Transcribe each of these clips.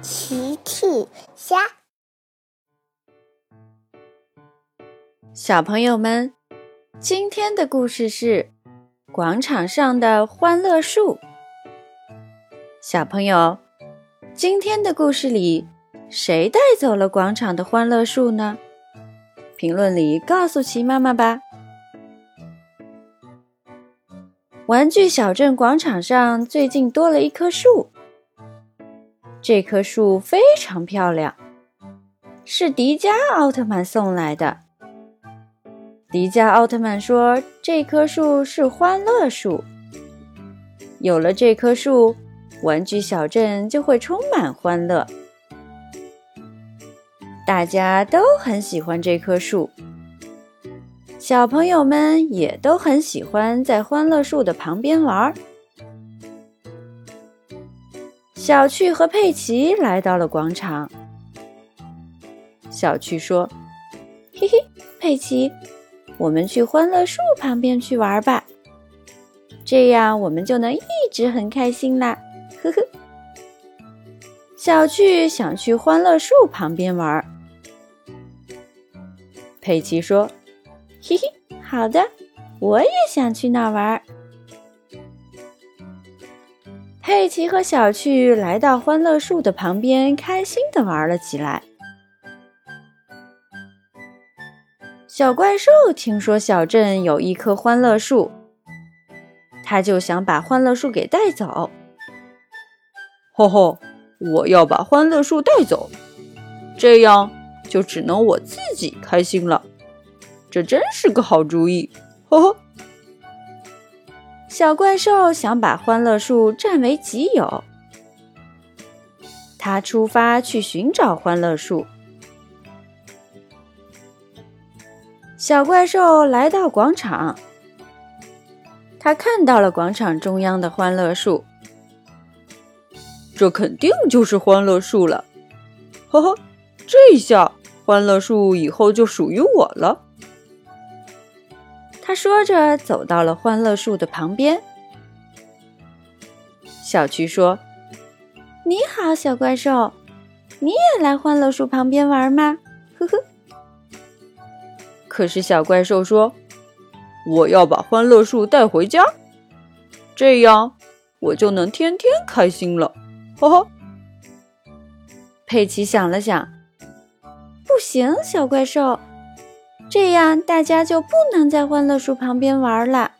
奇趣虾，小朋友们，今天的故事是广场上的欢乐树。小朋友，今天的故事里，谁带走了广场的欢乐树呢？评论里告诉奇妈妈吧。玩具小镇广场上最近多了一棵树，这棵树非常漂亮，是迪迦奥特曼送来的。迪迦奥特曼说：“这棵树是欢乐树，有了这棵树，玩具小镇就会充满欢乐。大家都很喜欢这棵树。”小朋友们也都很喜欢在欢乐树的旁边玩。小趣和佩奇来到了广场。小趣说：“嘿嘿，佩奇，我们去欢乐树旁边去玩吧，这样我们就能一直很开心啦。”呵呵。小趣想去欢乐树旁边玩。佩奇说。嘿嘿，好的，我也想去那玩。佩奇和小趣来到欢乐树的旁边，开心的玩了起来。小怪兽听说小镇有一棵欢乐树，他就想把欢乐树给带走。吼吼，我要把欢乐树带走，这样就只能我自己开心了。这真是个好主意，呵呵。小怪兽想把欢乐树占为己有，他出发去寻找欢乐树。小怪兽来到广场，他看到了广场中央的欢乐树，这肯定就是欢乐树了，呵呵。这下欢乐树以后就属于我了。他说着，走到了欢乐树的旁边。小菊说：“你好，小怪兽，你也来欢乐树旁边玩吗？”呵呵。可是小怪兽说：“我要把欢乐树带回家，这样我就能天天开心了。”呵呵。佩奇想了想：“不行，小怪兽。”这样大家就不能在欢乐树旁边玩了。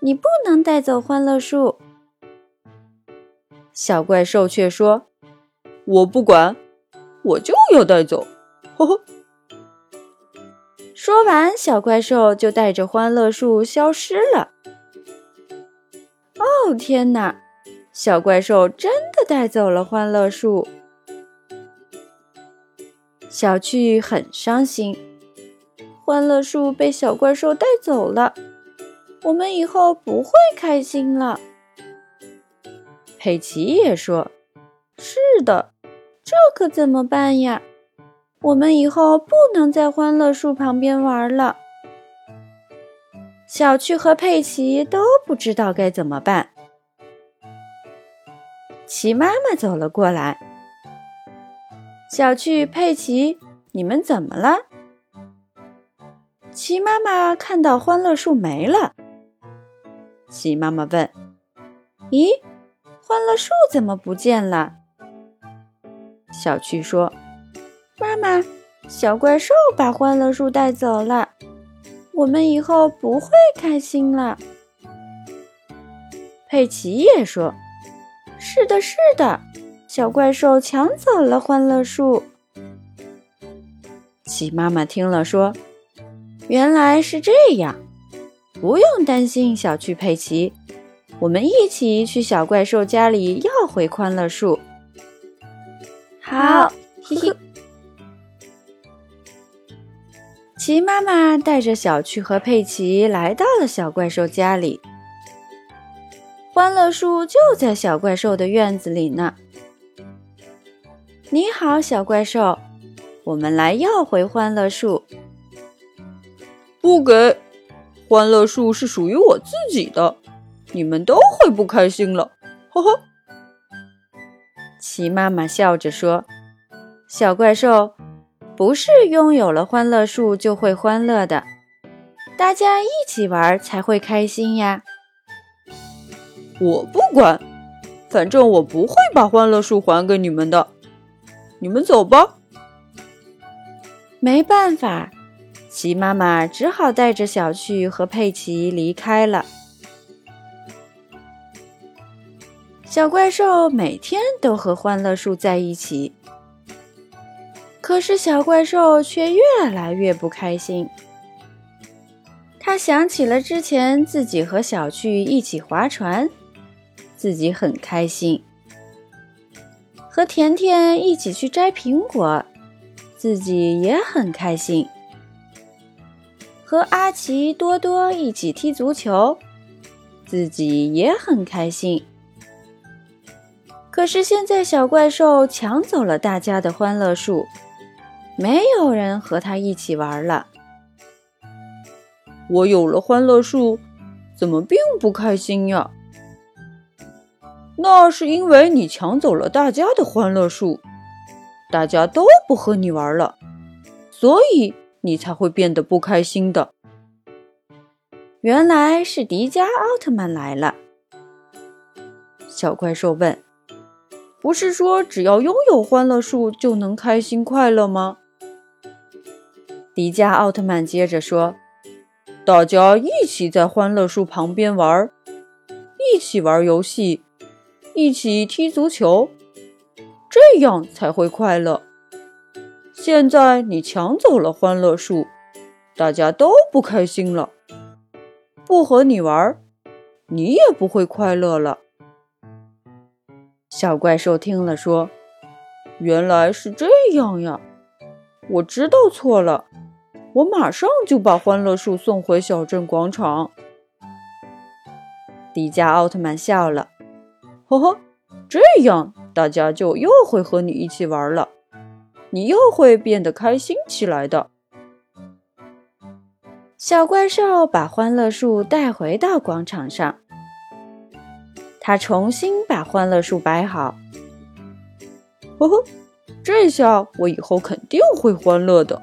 你不能带走欢乐树。小怪兽却说：“我不管，我就要带走。”呵呵。说完，小怪兽就带着欢乐树消失了。哦，天哪！小怪兽真的带走了欢乐树。小趣很伤心。欢乐树被小怪兽带走了，我们以后不会开心了。佩奇也说：“是的，这可怎么办呀？我们以后不能在欢乐树旁边玩了。”小趣和佩奇都不知道该怎么办。奇妈妈走了过来：“小趣、佩奇，你们怎么了？”齐妈妈看到欢乐树没了，齐妈妈问：“咦，欢乐树怎么不见了？”小趣说：“妈妈，小怪兽把欢乐树带走了，我们以后不会开心了。”佩奇也说：“是的，是的，小怪兽抢走了欢乐树。”齐妈妈听了说。原来是这样，不用担心，小趣佩奇，我们一起去小怪兽家里要回欢乐树。好，嘿嘿。奇妈妈带着小趣和佩奇来到了小怪兽家里，欢乐树就在小怪兽的院子里呢。你好，小怪兽，我们来要回欢乐树。不给，欢乐树是属于我自己的，你们都会不开心了，呵呵。齐妈妈笑着说：“小怪兽，不是拥有了欢乐树就会欢乐的，大家一起玩才会开心呀。”我不管，反正我不会把欢乐树还给你们的。你们走吧。没办法，鸡妈妈只好带着小趣和佩奇离开了。小怪兽每天都和欢乐树在一起，可是小怪兽却越来越不开心。他想起了之前自己和小趣一起划船，自己很开心；和甜甜一起去摘苹果，自己也很开心；和阿奇多多一起踢足球，自己也很开心。可是现在，小怪兽抢走了大家的欢乐树，没有人和他一起玩了。我有了欢乐树，怎么并不开心呀？那是因为你抢走了大家的欢乐树，大家都不和你玩了，所以你才会变得不开心的。原来是迪迦奥特曼来了。小怪兽问。不是说只要拥有欢乐树就能开心快乐吗？迪迦奥特曼接着说：“大家一起在欢乐树旁边玩，一起玩游戏，一起踢足球，这样才会快乐。现在你抢走了欢乐树，大家都不开心了，不和你玩，你也不会快乐了。”小怪兽听了说：“原来是这样呀，我知道错了，我马上就把欢乐树送回小镇广场。”迪迦奥特曼笑了：“呵呵，这样大家就又会和你一起玩了，你又会变得开心起来的。”小怪兽把欢乐树带回到广场上。他重新把欢乐树摆好，呵呵，这下我以后肯定会欢乐的。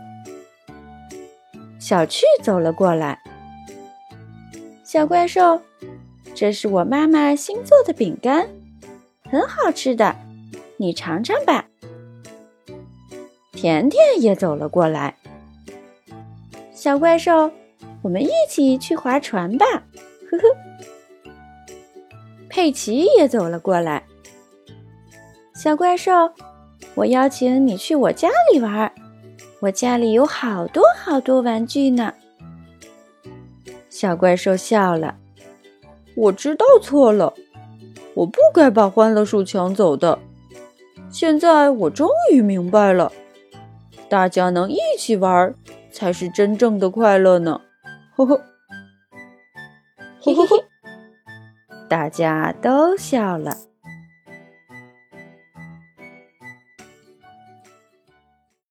小趣走了过来，小怪兽，这是我妈妈新做的饼干，很好吃的，你尝尝吧。甜甜也走了过来，小怪兽，我们一起去划船吧，呵呵。佩奇也走了过来，小怪兽，我邀请你去我家里玩，我家里有好多好多玩具呢。小怪兽笑了，我知道错了，我不该把欢乐树抢走的。现在我终于明白了，大家能一起玩才是真正的快乐呢。呵呵，嘿嘿嘿。大家都笑了。